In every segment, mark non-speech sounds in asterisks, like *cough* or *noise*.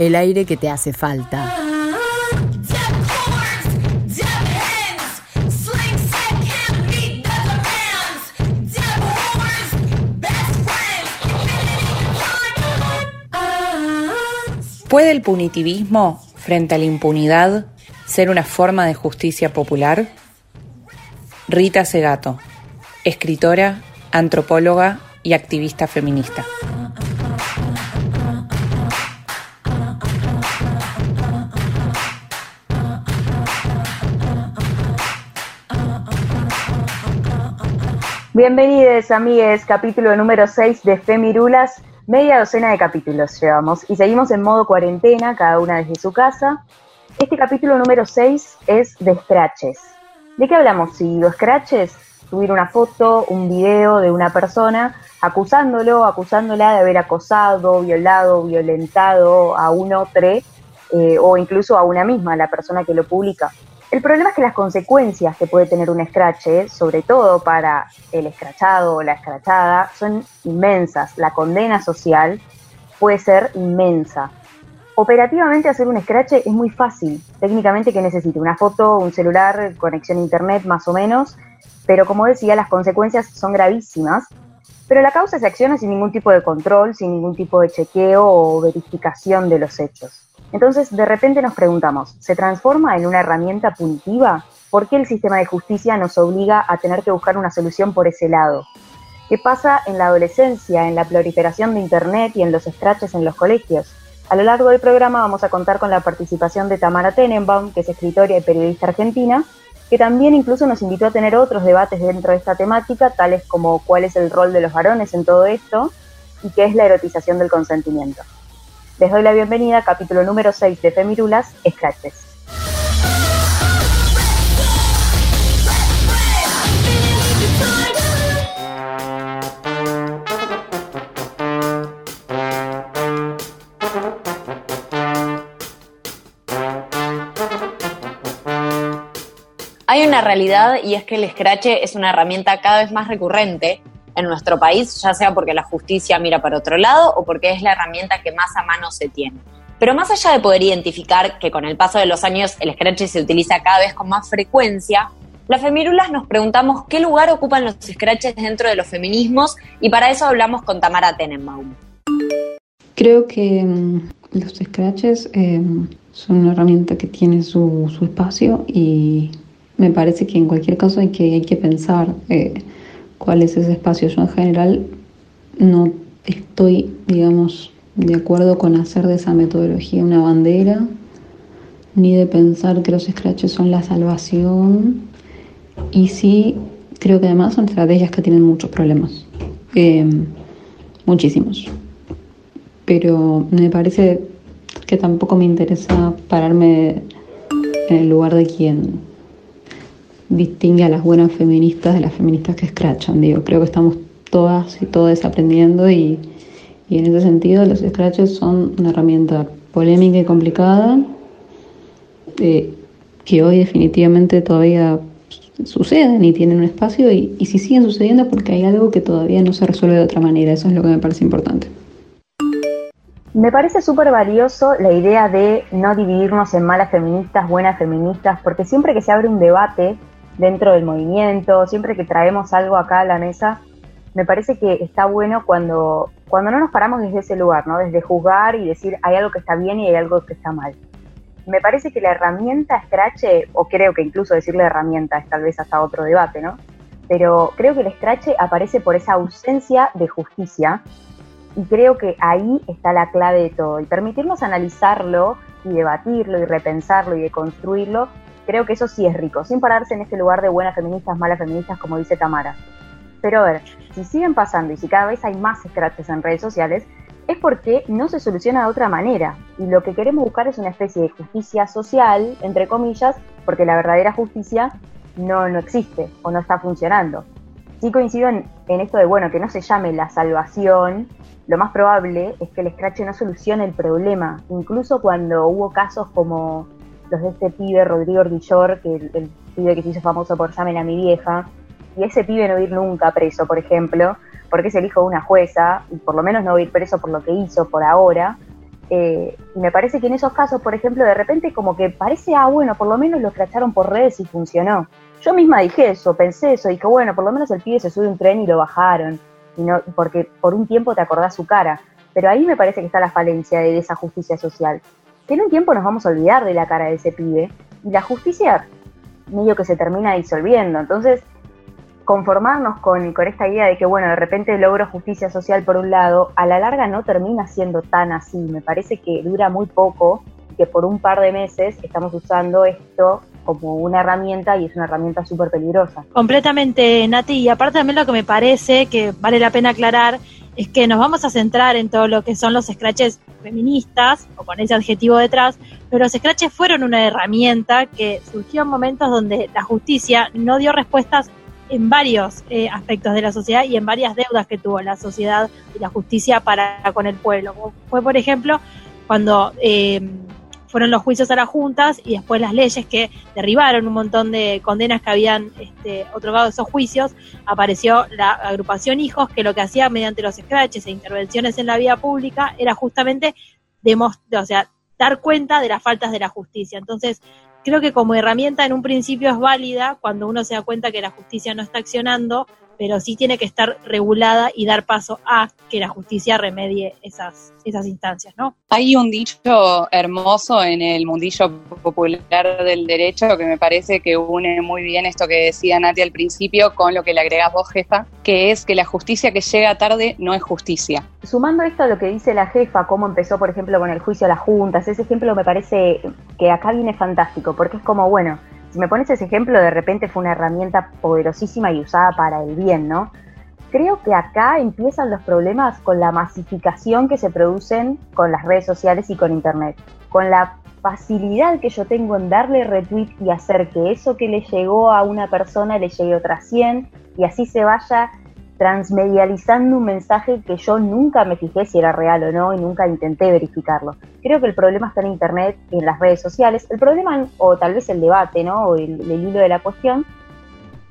el aire que te hace falta. ¿Puede el punitivismo frente a la impunidad ser una forma de justicia popular? Rita Segato, escritora, antropóloga y activista feminista. Bienvenidos, amigues, capítulo número 6 de Femirulas. Media docena de capítulos llevamos y seguimos en modo cuarentena, cada una desde su casa. Este capítulo número 6 es de scratches. ¿De qué hablamos? Si los scratches, subir una foto, un video de una persona acusándolo, acusándola de haber acosado, violado, violentado a un otro eh, o incluso a una misma, la persona que lo publica. El problema es que las consecuencias que puede tener un scratch, sobre todo para el escrachado o la escrachada, son inmensas. La condena social puede ser inmensa. Operativamente hacer un scratch es muy fácil. Técnicamente que necesite una foto, un celular, conexión a internet más o menos, pero como decía, las consecuencias son gravísimas. Pero la causa se acciona sin ningún tipo de control, sin ningún tipo de chequeo o verificación de los hechos. Entonces, de repente nos preguntamos, ¿se transforma en una herramienta punitiva? ¿Por qué el sistema de justicia nos obliga a tener que buscar una solución por ese lado? ¿Qué pasa en la adolescencia, en la proliferación de Internet y en los scratches en los colegios? A lo largo del programa vamos a contar con la participación de Tamara Tenenbaum, que es escritora y periodista argentina, que también incluso nos invitó a tener otros debates dentro de esta temática, tales como cuál es el rol de los varones en todo esto y qué es la erotización del consentimiento. Les doy la bienvenida capítulo número 6 de Femirulas, Scratches. Hay una realidad y es que el Scratch es una herramienta cada vez más recurrente en nuestro país, ya sea porque la justicia mira para otro lado o porque es la herramienta que más a mano se tiene. Pero más allá de poder identificar que con el paso de los años el scratch se utiliza cada vez con más frecuencia, las femirulas nos preguntamos qué lugar ocupan los scratches dentro de los feminismos y para eso hablamos con Tamara Tenenbaum. Creo que mm, los scratches eh, son una herramienta que tiene su, espacio y me parece que en cualquier caso hay que, hay que pensar eh, cuál es ese espacio. Yo en general no estoy, digamos, de acuerdo con hacer de esa metodología una bandera, ni de pensar que los scratches son la salvación. Y sí, creo que además son estrategias que tienen muchos problemas, eh, muchísimos. Pero me parece que tampoco me interesa pararme en el lugar de quien distingue a las buenas feministas de las feministas que escrachan. Digo, creo que estamos todas y todos aprendiendo y, en ese sentido los scratches son una herramienta polémica y complicada eh, que hoy definitivamente todavía suceden y tienen un espacio y, y si siguen sucediendo porque hay algo que todavía no se resuelve de otra manera. Eso es lo que me parece importante. Me parece súper valioso la idea de no dividirnos en malas feministas, buenas feministas, porque siempre que se abre un debate dentro del movimiento, siempre que traemos algo acá a la mesa, me parece que está bueno cuando, cuando no nos paramos desde ese lugar, ¿no? Desde juzgar y decir hay algo que está bien y hay algo que está mal. Me parece que la herramienta Scratch, o creo que incluso decirle herramienta es tal vez hasta otro debate, ¿no? Pero creo que el Scratch aparece por esa ausencia de justicia y creo que ahí está la clave de todo. Y permitirnos analizarlo y debatirlo y repensarlo y deconstruirlo Creo que eso sí es rico, sin pararse en este lugar de buenas feministas, malas feministas, como dice Tamara. Pero a ver, si siguen pasando y si cada vez hay más scratches en redes sociales, es porque no se soluciona de otra manera. Y lo que queremos buscar es una especie de justicia social, entre comillas, porque la verdadera justicia no, no existe o no está funcionando. Sí coincido en, esto de, bueno, que no se llame la salvación, lo más probable es que el Scratch no solucione el problema. Incluso cuando hubo casos como los de este pibe, Rodrigo Ordillor, que el, pibe que se hizo famoso por Llamen a mi vieja, y ese pibe no ir nunca preso, por ejemplo, porque es el hijo de una jueza, y por lo menos no ir preso por lo que hizo por ahora. Eh, y me parece que en esos casos, por ejemplo, de repente como que parece, ah, bueno, por lo menos lo escracharon por redes y funcionó. Yo misma dije eso, pensé eso, dije, bueno, por lo menos el pibe se sube a un tren y lo bajaron, y no, porque por un tiempo te acordás su cara. Pero ahí me parece que está la falencia de esa justicia social. Que en un tiempo nos vamos a olvidar de la cara de ese pibe, y la justicia medio que se termina disolviendo. Entonces, conformarnos con, con, esta idea de que, bueno, de repente logro justicia social por un lado, a la larga no termina siendo tan así. Me parece que dura muy poco que por un par de meses estamos usando esto como una herramienta y es una herramienta súper peligrosa. Completamente, Nati. Y aparte también lo que me parece que vale la pena aclarar es que nos vamos a centrar en todo lo que son los scratches feministas, o con ese adjetivo detrás, pero los scratches fueron una herramienta que surgió en momentos donde la justicia no dio respuestas en varios eh, aspectos de la sociedad y en varias deudas que tuvo la sociedad y la justicia para con el pueblo. Fue, por ejemplo, cuando eh, fueron los juicios a las juntas y después las leyes que derribaron un montón de condenas que habían este, otorgado esos juicios, apareció la agrupación Hijos, que lo que hacía mediante los scratches e intervenciones en la vida pública era justamente demostrar, o sea, dar cuenta de las faltas de la justicia. Entonces, creo que como herramienta en un principio es válida cuando uno se da cuenta que la justicia no está accionando, pero sí tiene que estar regulada y dar paso a que la justicia remedie esas, esas instancias, ¿no? Hay un dicho hermoso en el mundillo popular del derecho que me parece que une muy bien esto que decía Nati al principio con lo que le agregas vos, jefa, que es que la justicia que llega tarde no es justicia. Sumando esto a lo que dice la jefa, cómo empezó, por ejemplo, con el juicio a las juntas, ese ejemplo me parece que acá viene fantástico, porque es como, bueno, si me pones ese ejemplo, de repente fue una herramienta poderosísima y usada para el bien, ¿no? Creo que acá empiezan los problemas con la masificación que se producen con las redes sociales y con Internet, con la facilidad que yo tengo en darle retweet y hacer que eso que le llegó a una persona le llegue a otras 100 y así se vaya transmedializando un mensaje que yo nunca me fijé si era real o no y nunca intenté verificarlo. Creo que el problema está en Internet y en las redes sociales. El problema, o tal vez el debate, ¿no? O el, el hilo de la cuestión.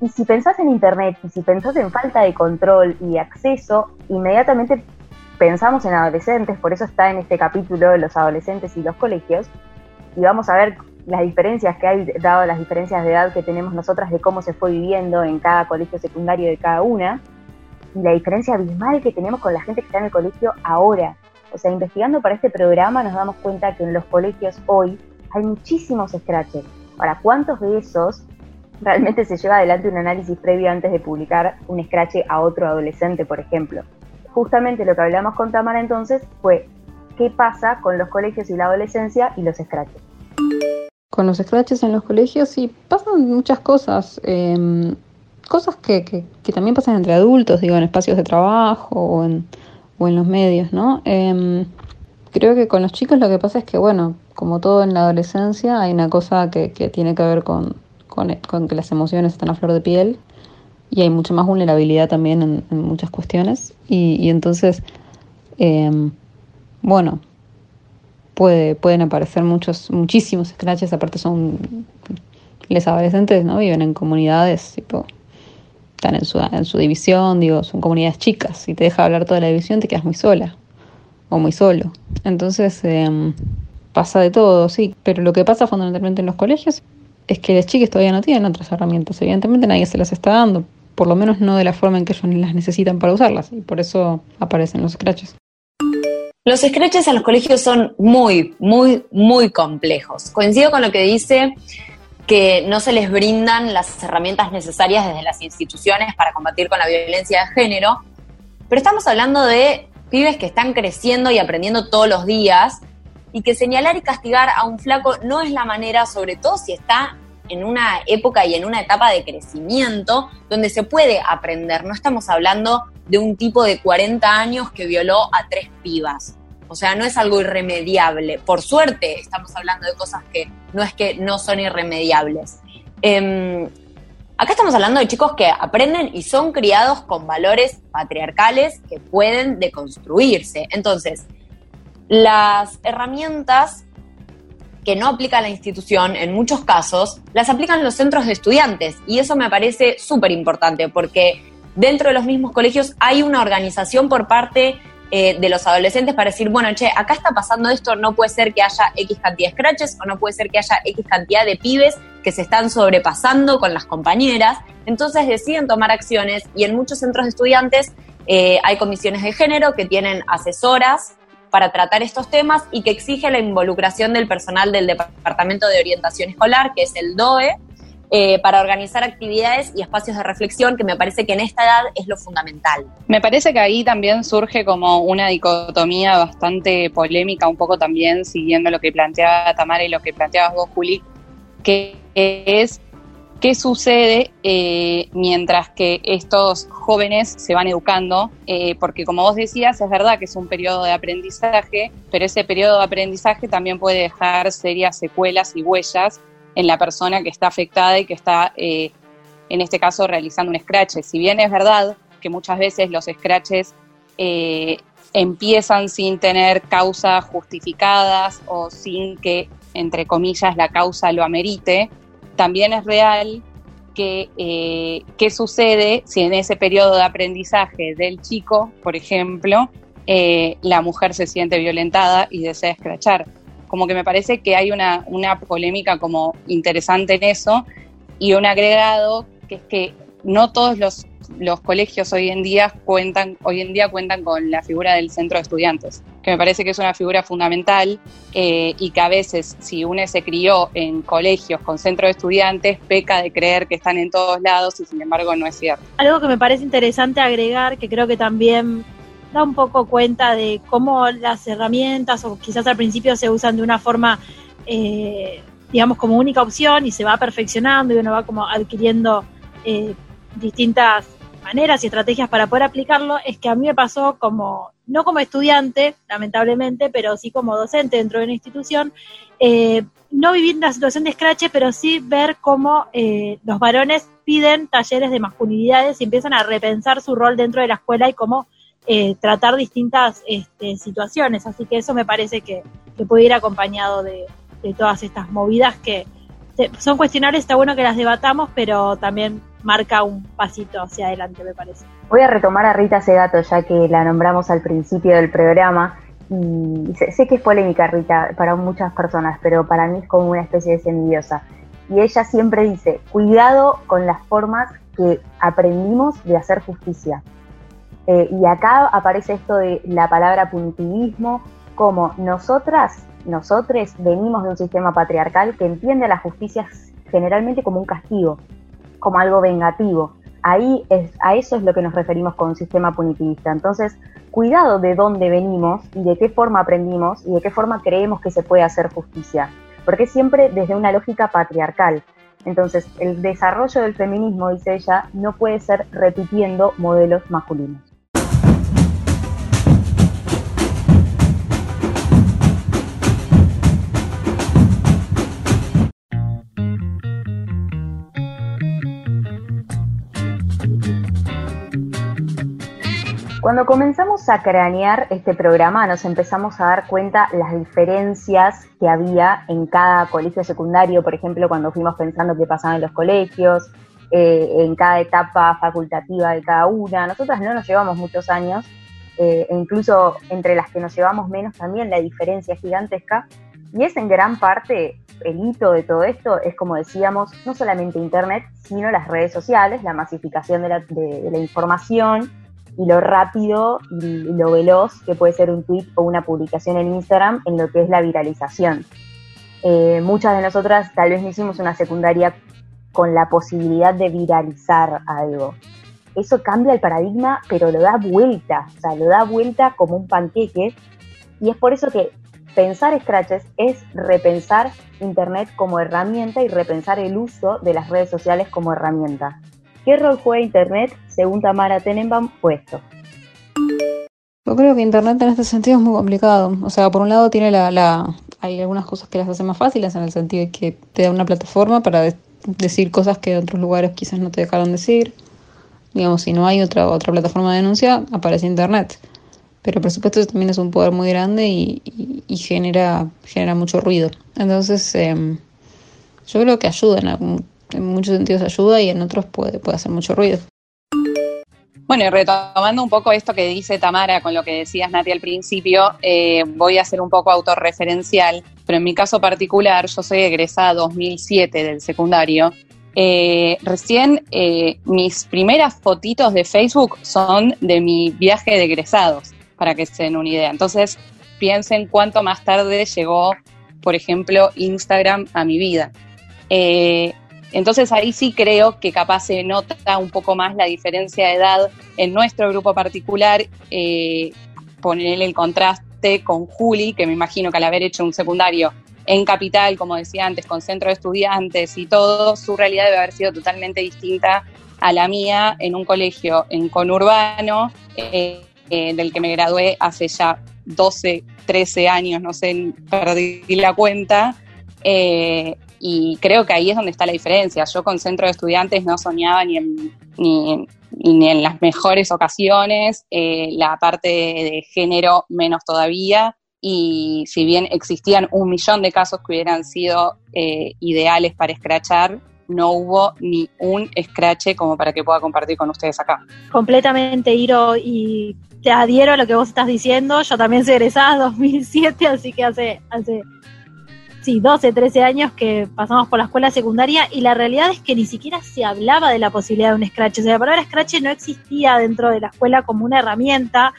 Y si pensás en Internet y si pensás en falta de control y acceso, inmediatamente pensamos en adolescentes, por eso está en este capítulo los adolescentes y los colegios, y vamos a ver las diferencias que hay, dado las diferencias de edad que tenemos nosotras de cómo se fue viviendo en cada colegio secundario de cada una y la diferencia abismal que tenemos con la gente que está en el colegio ahora. O sea, investigando para este programa nos damos cuenta que en los colegios hoy hay muchísimos scratches. Ahora, ¿cuántos de esos realmente se lleva adelante un análisis previo antes de publicar un scratch a otro adolescente, por ejemplo? Justamente lo que hablamos con Tamara entonces fue qué pasa con los colegios y la adolescencia y los scratches. Con los scratches en los colegios sí pasan muchas cosas. Eh, cosas que, que, también pasan entre adultos, digo, en espacios de trabajo o en, o en los medios, ¿no? Em, creo que con los chicos lo que pasa es que, bueno, como todo en la adolescencia, hay una cosa que, que tiene que ver con, con, que las emociones están a flor de piel y hay mucha más vulnerabilidad también en, muchas cuestiones. Y, y entonces, em, bueno, puede, pueden aparecer muchos, muchísimos scratches, aparte son, los adolescentes, ¿no? Viven en comunidades tipo están en su, en su división, digo, son comunidades chicas. Si te deja hablar toda la división, te quedas muy sola o muy solo. Entonces, em, pasa de todo, sí. Pero lo que pasa fundamentalmente en los colegios es que las chicas todavía no tienen otras herramientas. Evidentemente nadie se las está dando, por lo menos no de la forma en que ellos las necesitan para usarlas. Y por eso aparecen los scratches. Los scratches en los colegios son muy, muy, muy complejos. Coincido con lo que dice que no se les brindan las herramientas necesarias desde las instituciones para combatir con la violencia de género, pero estamos hablando de pibes que están creciendo y aprendiendo todos los días y que señalar y castigar a un flaco no es la manera, sobre todo si está en una época y en una etapa de crecimiento donde se puede aprender. No estamos hablando de un tipo de 40 años que violó a tres pibas. O sea, no es algo irremediable. Por suerte, estamos hablando de cosas que no es que no son irremediables. Em, acá estamos hablando de chicos que aprenden y son criados con valores patriarcales que pueden deconstruirse. Entonces, las herramientas que no aplica la institución, en muchos casos, las aplican los centros de estudiantes. Y eso me parece súper importante porque dentro de los mismos colegios hay una organización por parte eh, de los adolescentes para decir, bueno, che, acá está pasando esto, no puede ser que haya X cantidad de scratches o no puede ser que haya X cantidad de pibes que se están sobrepasando con las compañeras. Entonces deciden tomar acciones y en muchos centros de estudiantes eh, hay comisiones de género que tienen asesoras para tratar estos temas y que exige la involucración del personal del Departamento de Orientación Escolar, que es el DOE, eh, para organizar actividades y espacios de reflexión, que me parece que en esta edad es lo fundamental. Me parece que ahí también surge como una dicotomía bastante polémica, un poco también siguiendo lo que planteaba Tamara y lo que planteabas vos, Juli, que es ¿Qué sucede eh, mientras que estos jóvenes se van educando? Eh, porque como vos decías, es verdad que es un periodo de aprendizaje, pero ese periodo de aprendizaje también puede dejar serias secuelas y huellas en la persona que está afectada y que está, eh, en este caso, realizando un scratch. Si bien es verdad que muchas veces los scratches empiezan sin tener causas justificadas o sin que, entre comillas, la causa lo amerite, también es real que eh, qué sucede si en ese periodo de aprendizaje del chico, por ejemplo, eh, la mujer se siente violentada y desea escrachar. Como que me parece que hay una, una polémica como interesante en eso y un agregado que es que no todos los los colegios hoy en día cuentan, hoy en día cuentan con la figura del centro de estudiantes, que me parece que es una figura fundamental eh, y que a veces si uno se crió en colegios con centro de estudiantes, peca de creer que están en todos lados y sin embargo no es cierto. Algo que me parece interesante agregar, que creo que también da un poco cuenta de cómo las herramientas o quizás al principio se usan de una forma eh, digamos como única opción y se va perfeccionando y uno va como adquiriendo eh, distintas maneras y estrategias para poder aplicarlo. Es que a mí me pasó como, no como estudiante, lamentablemente, pero sí como docente dentro de una institución, eh, no vivir una situación de scratch, pero sí ver cómo eh, los varones piden talleres de masculinidades y empiezan a repensar su rol dentro de la escuela y cómo eh, tratar distintas este, situaciones. Así que eso me parece que, puede ir acompañado de, todas estas movidas que son cuestionables, está bueno que las debatamos, pero también marca un pasito hacia adelante, me parece. Voy a retomar a Rita Segato, ya que la nombramos al principio del programa. Y sé, que es polémica, Rita, para muchas personas, pero para mí es como una especie de semidiosa. Y ella siempre dice, cuidado con las formas que aprendimos de hacer justicia. Eh, y acá aparece esto de la palabra punitivismo, como nosotras, nosotros venimos de un sistema patriarcal que entiende a la justicia generalmente como un castigo, como algo vengativo. Ahí es, a eso es lo que nos referimos con sistema punitivista. Entonces, cuidado de dónde venimos y de qué forma aprendimos y de qué forma creemos que se puede hacer justicia. Porque siempre desde una lógica patriarcal. Entonces, el desarrollo del feminismo, dice ella, no puede ser repitiendo modelos masculinos. Cuando comenzamos a cranear este programa nos empezamos a dar cuenta las diferencias que había en cada colegio secundario, por ejemplo, cuando fuimos pensando qué pasaba en los colegios, eh, en cada etapa facultativa de cada una. Nosotras no nos llevamos muchos años, eh, e incluso entre las que nos llevamos menos también la diferencia es gigantesca. Y es en gran parte el hito de todo esto, es como decíamos, no solamente Internet, sino las redes sociales, la masificación de la, de la información y lo rápido y lo veloz que puede ser un tweet o una publicación en Instagram en lo que es la viralización. Eh, muchas de nosotras tal vez no hicimos una secundaria con la posibilidad de viralizar algo. Eso cambia el paradigma, pero lo da vuelta, o sea, lo da vuelta como un panqueque. Y es por eso que pensar Scratches es repensar Internet como herramienta y repensar el uso de las redes sociales como herramienta. ¿Qué rol juega Internet según Tamara Tenenbaum puesto? Yo creo que Internet en este sentido es muy complicado. O sea, por un lado tiene la, la hay algunas cosas que las hacen más fáciles en el sentido de que te da una plataforma para decir cosas que en otros lugares quizás no te dejaron decir. Digamos, si no hay otra, otra plataforma de denuncia, aparece Internet. Pero por supuesto también es un poder muy grande y, genera, genera mucho ruido. Entonces, em, yo creo que ayuda, en, en, muchos sentidos ayuda y en otros puede, puede hacer mucho ruido. Bueno, y retomando un poco esto que dice Tamara con lo que decías, Nati, al principio, eh, voy a ser un poco autorreferencial, pero en mi caso particular, yo soy egresada 2007 del secundario. Eh, recién eh, mis primeras fotitos de Facebook son de mi viaje de egresados, para que se den una idea. Entonces, piensen cuánto más tarde llegó, por ejemplo, Instagram a mi vida. Entonces ahí sí creo que capaz se nota un poco más la diferencia de edad en nuestro grupo particular, eh, ponerle el contraste con Juli, que me imagino que al haber hecho un secundario en capital, como decía antes, con centro de estudiantes y todo, su realidad debe haber sido totalmente distinta a la mía en un colegio en conurbano, eh, eh, del que me gradué hace ya 12, 13 años, no sé, perdí la cuenta. Eh, y creo que ahí es donde está la diferencia. Yo con centro de estudiantes no soñaba ni en, ni, ni en las mejores ocasiones, eh, la parte de género menos todavía. Y si bien existían un millón de casos que hubieran sido eh, ideales para escrachar, no hubo ni un escrache como para que pueda compartir con ustedes acá. Completamente, Iro, y te adhiero a lo que vos estás diciendo. Yo también soy egresada 2007, así que hace, hace sí, 12, 13 años que pasamos por la escuela secundaria y la realidad es que ni siquiera se hablaba de la posibilidad de un scratch. O sea, la palabra scratch no existía dentro de la escuela como una herramienta,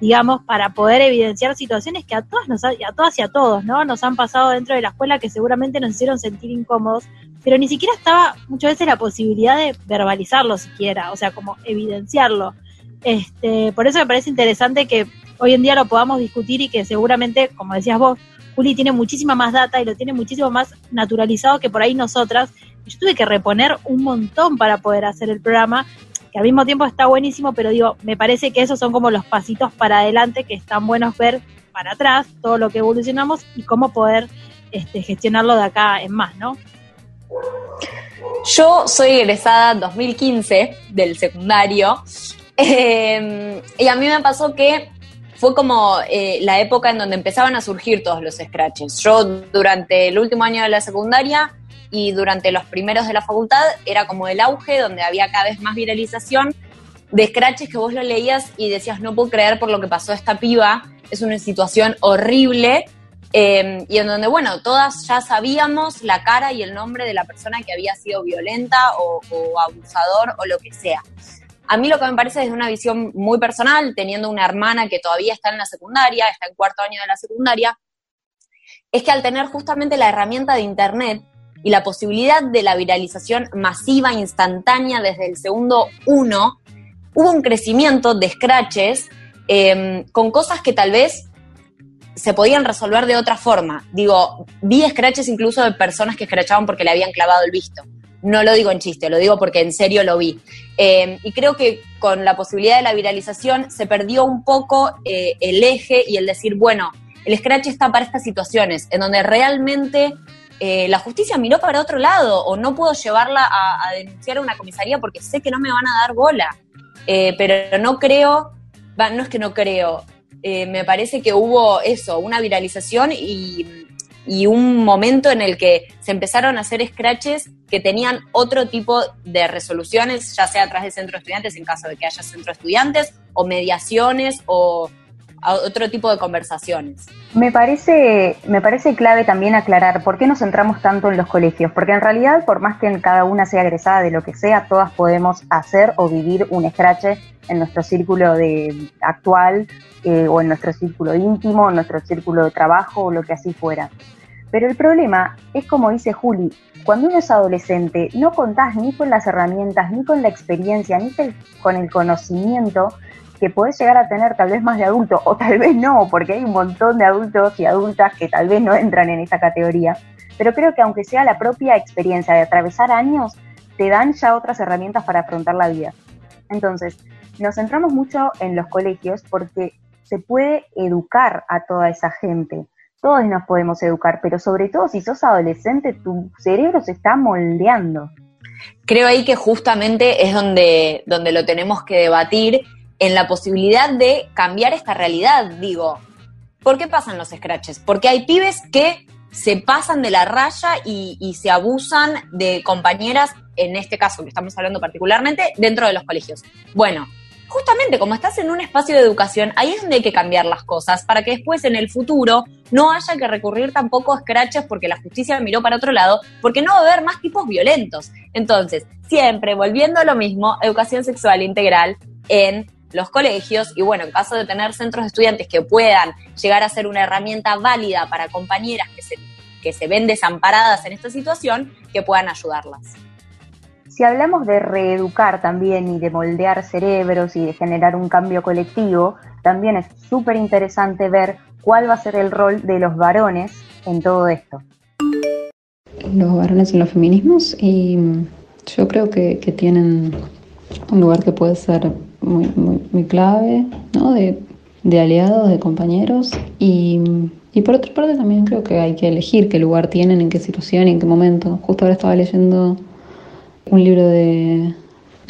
digamos, para poder evidenciar situaciones que a todas, nos, a todas y a todos, ¿no? Nos han pasado dentro de la escuela que seguramente nos hicieron sentir incómodos, pero ni siquiera estaba muchas veces la posibilidad de verbalizarlo siquiera, o sea, como evidenciarlo. Este, por eso me parece interesante que hoy en día lo podamos discutir y que seguramente, como decías vos, Juli tiene muchísima más data y lo tiene muchísimo más naturalizado que por ahí nosotras. Yo tuve que reponer un montón para poder hacer el programa, que al mismo tiempo está buenísimo, pero digo, me parece que esos son como los pasitos para adelante que están buenos ver para atrás, todo lo que evolucionamos y cómo poder este, gestionarlo de acá en más, ¿no? Yo soy egresada 2015 del secundario *laughs* eh, y a mí me pasó que fue como eh, la época en donde empezaban a surgir todos los scratches. Yo durante el último año de la secundaria y durante los primeros de la facultad era como el auge donde había cada vez más viralización de scratches que vos lo leías y decías, no puedo creer por lo que pasó esta piba, es una situación horrible. Em, y en donde, bueno, todas ya sabíamos la cara y el nombre de la persona que había sido violenta o abusador o lo que sea. A mí lo que me parece desde una visión muy personal, teniendo una hermana que todavía está en la secundaria, está en cuarto año de la secundaria, es que al tener justamente la herramienta de Internet y la posibilidad de la viralización masiva, instantánea desde el segundo uno, hubo un crecimiento de scratches em, con cosas que tal vez se podían resolver de otra forma. Digo, vi scratches incluso de personas que scratchaban porque le habían clavado el visto. No lo digo en chiste, lo digo porque en serio lo vi. Eh, y creo que con la posibilidad de la viralización se perdió un poco eh, el eje y el decir, bueno, el Scratch está para estas situaciones, en donde realmente eh, la justicia miró para otro lado o no puedo llevarla a, denunciar a una comisaría porque sé que no me van a dar bola. pero no creo, no es que no creo, me parece que hubo eso, una viralización y y un momento en el que se empezaron a hacer scratches que tenían otro tipo de resoluciones, ya sea a través de centro estudiantes en caso de que haya centro estudiantes, o mediaciones, o otro tipo de conversaciones. Me parece, me parece clave también aclarar por qué nos centramos tanto en los colegios, porque en realidad, por más que cada una sea egresada de lo que sea, todas podemos hacer o vivir un scratch en nuestro círculo de actual eh, o en nuestro círculo íntimo, en nuestro círculo de trabajo o lo que así fuera. Pero el problema es como dice Juli, cuando uno es adolescente no contás ni con las herramientas, ni con la experiencia, ni con el conocimiento que podés llegar a tener tal vez más de adulto, o tal vez no, porque hay un montón de adultos y adultas que tal vez no entran en esta categoría. Pero creo que aunque sea la propia experiencia de atravesar años, te dan ya otras herramientas para afrontar la vida. Entonces, nos centramos mucho en los colegios porque se puede educar a toda esa gente. Todos nos podemos educar, pero sobre todo si sos adolescente, tu cerebro se está moldeando. Creo ahí que justamente es donde, donde lo tenemos que debatir en la posibilidad de cambiar esta realidad. Digo, ¿por qué pasan los scratches? Porque hay pibes que se pasan de la raya y, y, se abusan de compañeras, en este caso que estamos hablando particularmente, dentro de los colegios. Bueno, justamente como estás en un espacio de educación, ahí es donde hay que cambiar las cosas para que después en el futuro no haya que recurrir tampoco a scratches porque la justicia miró para otro lado, porque no va a haber más tipos violentos. Entonces, siempre volviendo a lo mismo, educación sexual integral en los colegios y bueno, en caso de tener centros de estudiantes que puedan llegar a ser una herramienta válida para compañeras que se, que se ven desamparadas en esta situación, que puedan ayudarlas. Si hablamos de reeducar también y de moldear cerebros y de generar un cambio colectivo, también es súper interesante ver cuál va a ser el rol de los varones en todo esto. Los varones en los feminismos y yo creo que, tienen un lugar que puede ser muy, muy, muy clave, ¿no? De, de, aliados, de compañeros. Y, y, por otra parte también creo que hay que elegir qué lugar tienen, en qué situación y en qué momento. Justo ahora estaba leyendo un libro de,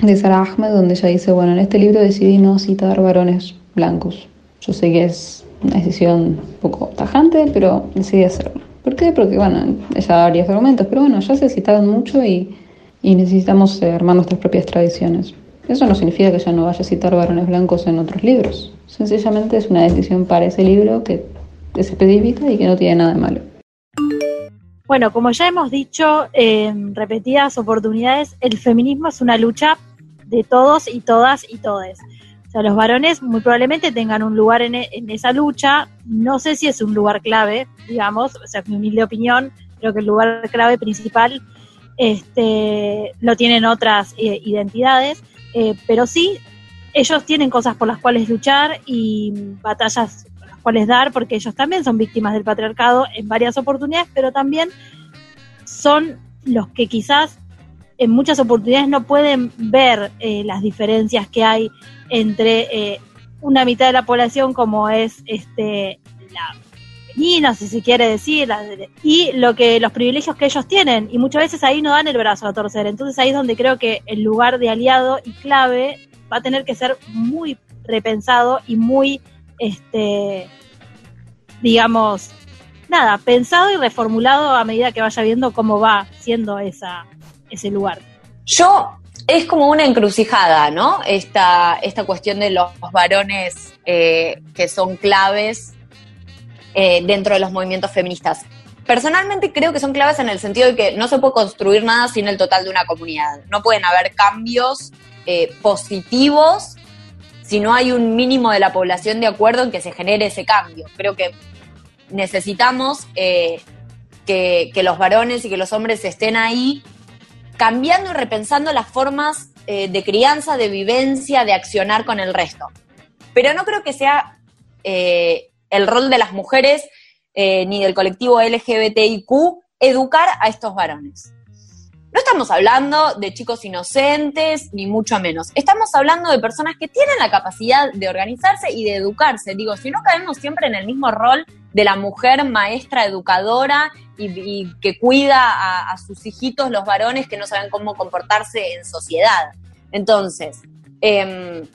de Sarah Ahmed donde ella dice, bueno, en este libro decidí no citar varones blancos. Yo sé que es una decisión un poco tajante, pero decidí hacerlo. ¿Por qué? Porque, bueno, ella da varios argumentos, pero bueno, ya se citaron mucho y, y necesitamos armar nuestras propias tradiciones. Eso no significa que ya no vaya a citar varones blancos en otros libros. Sencillamente es una decisión para ese libro que es específica y que no tiene nada de malo. Bueno, como ya hemos dicho en repetidas oportunidades, el feminismo es una lucha de todos y todas y todes. O sea, los varones muy probablemente tengan un lugar en, en esa lucha. No sé si es un lugar clave, digamos, o sea, mi humilde opinión, creo que el lugar clave principal este, lo tienen otras eh, identidades eh, pero sí, ellos tienen cosas por las cuales luchar y batallas cuales dar, porque ellos también son víctimas del patriarcado en varias oportunidades, pero también son los que quizás en muchas oportunidades no pueden ver eh, las diferencias que hay entre eh, una mitad de la población como es este la femenina, si se quiere decir, y lo que los privilegios que ellos tienen y muchas veces ahí no dan el brazo a torcer. Entonces ahí es donde creo que el lugar de aliado y clave va a tener que ser muy repensado y muy este digamos nada, pensado y reformulado a medida que vaya viendo cómo va siendo esa ese lugar. Yo es como una encrucijada, ¿no? Esta, esta cuestión de los varones eh, que son claves eh, dentro de los movimientos feministas. Personalmente creo que son claves en el sentido de que no se puede construir nada sin el total de una comunidad. No pueden haber cambios eh, positivos si no hay un mínimo de la población de acuerdo en que se genere ese cambio. Creo que necesitamos eh, que, los varones y que los hombres estén ahí cambiando y repensando las formas eh, de crianza, de vivencia, de accionar con el resto. Pero no creo que sea eh, el rol de las mujeres ni del colectivo LGBTIQ educar a estos varones. No estamos hablando de chicos inocentes, ni mucho menos. Estamos hablando de personas que tienen la capacidad de organizarse y de educarse. Digo, si no caemos siempre en el mismo rol de la mujer maestra, educadora y, que cuida a, sus hijitos, los varones que no saben cómo comportarse en sociedad. Entonces, eh,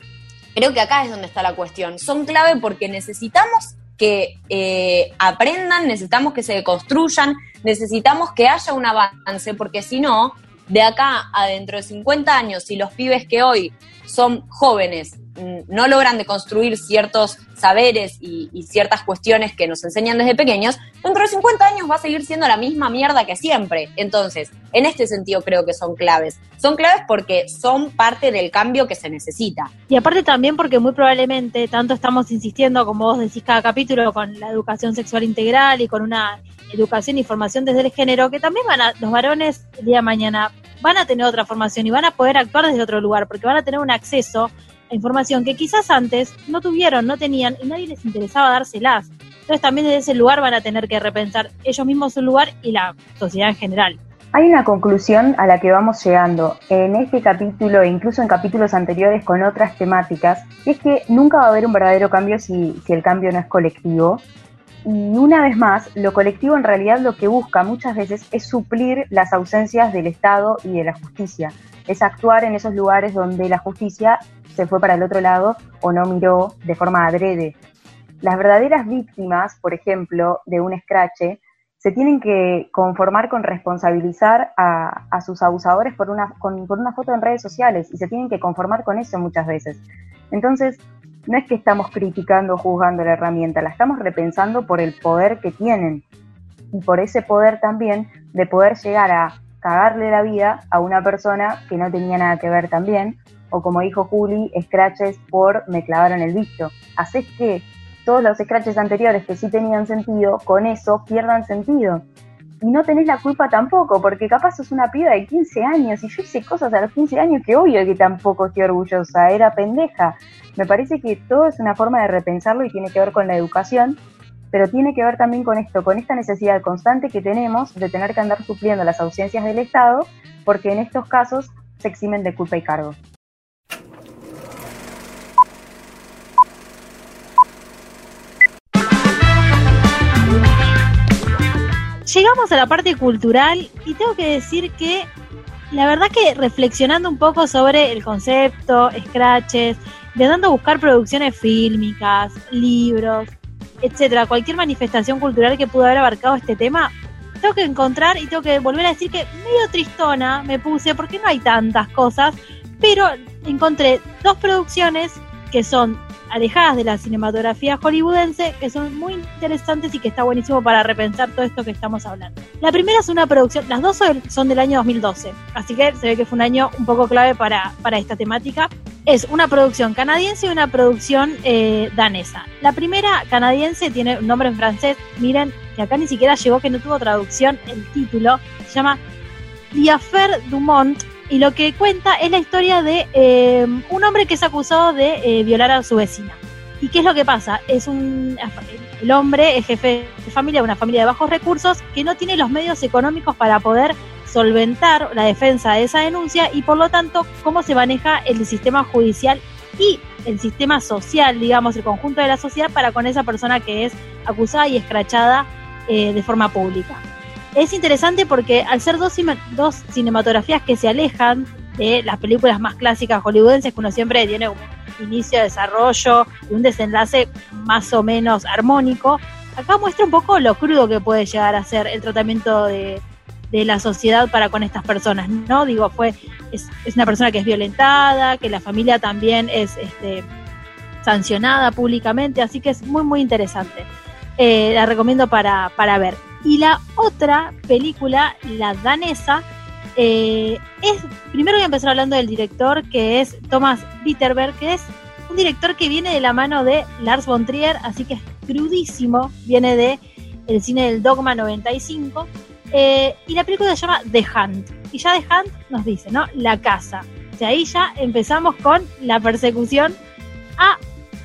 creo que acá es donde está la cuestión. Son clave porque necesitamos que eh, aprendan, necesitamos que se construyan, necesitamos que haya un avance, porque si no, de acá a dentro de 50 años, si los pibes que hoy son jóvenes mm, no logran de construir ciertos saberes y, y, ciertas cuestiones que nos enseñan desde pequeños, dentro de 50 años va a seguir siendo la misma mierda que siempre. Entonces, en este sentido creo que son claves. Son claves porque son parte del cambio que se necesita. Y aparte también porque muy probablemente, tanto estamos insistiendo, como vos decís cada capítulo, con la educación sexual integral y con una educación y formación desde el género, que también van a, los varones el día de mañana van a tener otra formación y van a poder actuar desde otro lugar, porque van a tener un acceso a información que quizás antes no tuvieron, no tenían y nadie les interesaba dárselas. Entonces también desde ese lugar van a tener que repensar ellos mismos su lugar y la sociedad en general. Hay una conclusión a la que vamos llegando en este capítulo e incluso en capítulos anteriores con otras temáticas, y es que nunca va a haber un verdadero cambio si, si el cambio no es colectivo. Y una vez más, lo colectivo en realidad lo que busca muchas veces es suplir las ausencias del Estado y de la justicia, es actuar en esos lugares donde la justicia se fue para el otro lado o no miró de forma adrede. Las verdaderas víctimas, por ejemplo, de un escrache, se tienen que conformar con responsabilizar a, sus abusadores por una, por una foto en redes sociales y se tienen que conformar con eso muchas veces. Entonces, no es que estamos criticando o juzgando la herramienta, la estamos repensando por el poder que tienen y por ese poder también de poder llegar a cagarle la vida a una persona que no tenía nada que ver también, o como dijo Juli, scratches por me clavaron el visto. Haces que todos los scratches anteriores que sí tenían sentido, con eso pierdan sentido. Y no tenés la culpa tampoco, porque capaz sos una piba de 15 años y yo hice cosas a los 15 años que obvio que tampoco estoy orgullosa, era pendeja. Me parece que todo es una forma de repensarlo y tiene que ver con la educación, pero tiene que ver también con esto, con esta necesidad constante que tenemos de tener que andar supliendo las ausencias del Estado, porque en estos casos se eximen de culpa y cargo. llegamos a la parte cultural y tengo que decir que la verdad que reflexionando un poco sobre el concepto, scratches, intentando buscar producciones fílmicas, libros, etcétera, cualquier manifestación cultural que pudo haber abarcado este tema, tengo que encontrar y tengo que volver a decir que medio tristona me puse porque no hay tantas cosas, pero encontré dos producciones que son alejadas de la cinematografía hollywoodense que son muy interesantes y que está buenísimo para repensar todo esto que estamos hablando. La primera es una producción, las dos son del año 2012, así que se ve que fue un año un poco clave para, para esta temática. Es una producción canadiense y una producción eh, danesa. La primera canadiense tiene un nombre en francés, miren que acá ni siquiera llegó que no tuvo traducción el título, se llama Affaire Dumont y lo que cuenta es la historia de eh, un hombre que es acusado de eh, violar a su vecina. ¿Y qué es lo que pasa? Es un el hombre es jefe de familia de una familia de bajos recursos que no tiene los medios económicos para poder solventar la defensa de esa denuncia y por lo tanto cómo se maneja el sistema judicial y el sistema social, digamos, el conjunto de la sociedad para con esa persona que es acusada y escrachada eh, de forma pública es interesante porque al ser dos, dos cinematografías que se alejan de las películas más clásicas hollywoodenses, que uno siempre tiene un inicio, desarrollo y un desenlace más o menos armónico, acá muestra un poco lo crudo que puede llegar a ser el tratamiento de, la sociedad para con estas personas, ¿no? Digo, fue, es, una persona que es violentada, que la familia también es este, sancionada públicamente, así que es muy, muy interesante. Eh, la recomiendo para, para ver. Y la otra película, la danesa, eh, es, primero voy a empezar hablando del director, que es Thomas Bitterberg, que es un director que viene de la mano de Lars von Trier, así que es crudísimo, viene de el cine del Dogma 95, eh, y la película se llama The Hunt, y ya The Hunt nos dice, ¿no? La casa. O ahí ya empezamos con la persecución a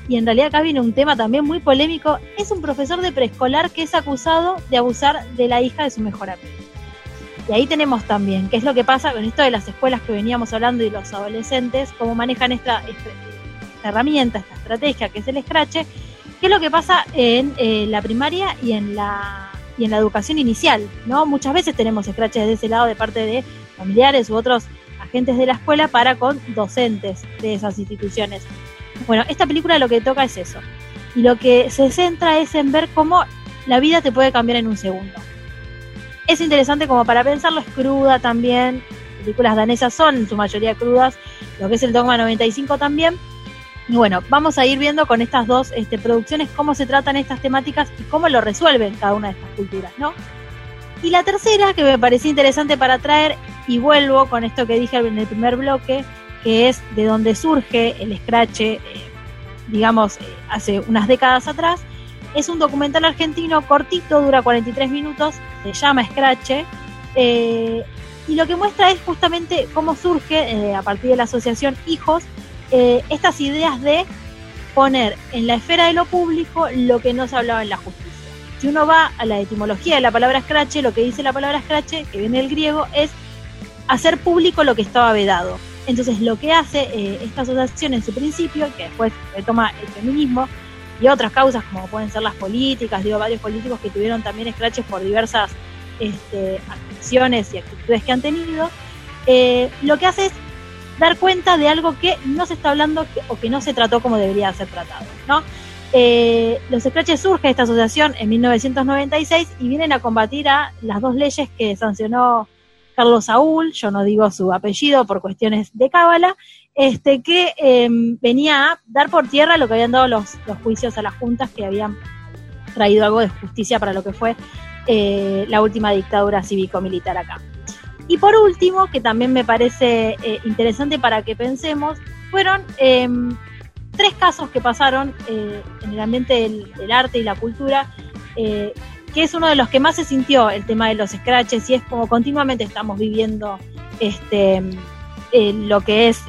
y en realidad acá viene un tema también muy polémico, es un profesor de preescolar que es acusado de abusar de la hija de su mejor amigo. Y ahí tenemos también qué es lo que pasa con esto de las escuelas que veníamos hablando y los adolescentes, cómo manejan esta, herramienta, esta estrategia que es el escrache, qué es lo que pasa en eh, la primaria y en la, y en la educación inicial. ¿no? Muchas veces tenemos escraches de ese lado de parte de familiares u otros agentes de la escuela para con docentes de esas instituciones. Bueno, esta película lo que toca es eso. Y lo que se centra es en ver cómo la vida te puede cambiar en un segundo. Es interesante como para pensarlo, es cruda también. Películas danesas son en su mayoría crudas, lo que es el Dogma 95 también. Y bueno, vamos a ir viendo con estas dos este, producciones cómo se tratan estas temáticas y cómo lo resuelven cada una de estas culturas, ¿no? Y la tercera, que me parecía interesante para traer, y vuelvo con esto que dije en el primer bloque, que es de donde surge el Scratch, eh, digamos, eh, hace unas décadas atrás. Es un documental argentino cortito, dura 43 minutos, se llama Scratch, eh, y lo que muestra es justamente cómo surge, a partir de la asociación Hijos, estas ideas de poner en la esfera de lo público lo que no se hablaba en la justicia. si uno va a la etimología de la palabra scratch, lo que dice la palabra scratch, que viene del griego, es hacer público lo que estaba vedado. Entonces, lo que hace eh, esta asociación en su principio, que después retoma el feminismo y otras causas, como pueden ser las políticas, digo, varios políticos que tuvieron también scratches por diversas este, acciones y actitudes que han tenido, eh, lo que hace es dar cuenta de algo que no se está hablando o que no se trató como debería ser tratado. Eh, los scratches surge esta asociación en 1996 y vienen a combatir a las dos leyes que sancionó Carlos Saúl, yo no digo su apellido por cuestiones de cábala, este, que em, venía a dar por tierra lo que habían dado los, juicios a las juntas que habían traído algo de justicia para lo que fue eh, la última dictadura cívico-militar acá. Y por último, que también me parece eh, interesante para que pensemos, fueron em, tres casos que pasaron eh, en el ambiente del, arte y la cultura, que es uno de los que más se sintió el tema de los scratches y es como continuamente estamos viviendo este, lo que es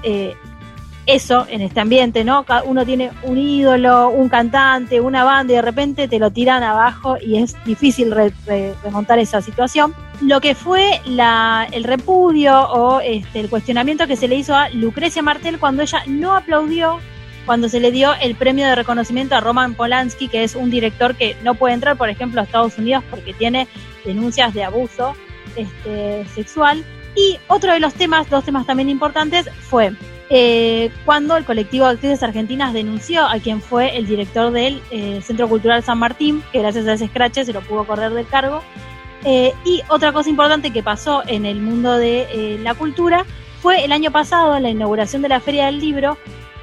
eso en este ambiente, ¿no? Uno tiene un ídolo, un cantante, una banda y de repente te lo tiran abajo y es difícil remontar esa situación. Lo que fue el repudio o este, el cuestionamiento que se le hizo a Lucrecia Martel cuando ella no aplaudió cuando se le dio el premio de reconocimiento a Roman Polanski, que es un director que no puede entrar, por ejemplo, a Estados Unidos porque tiene denuncias de abuso este, sexual. Y otro de los temas, dos temas también importantes, fue eh, cuando el colectivo de actrices argentinas denunció a quien fue el director del eh, Centro Cultural San Martín, que gracias a ese escrache se lo pudo correr del cargo. Eh, y otra cosa importante que pasó en el mundo de la cultura fue el año pasado, en la inauguración de la Feria del Libro,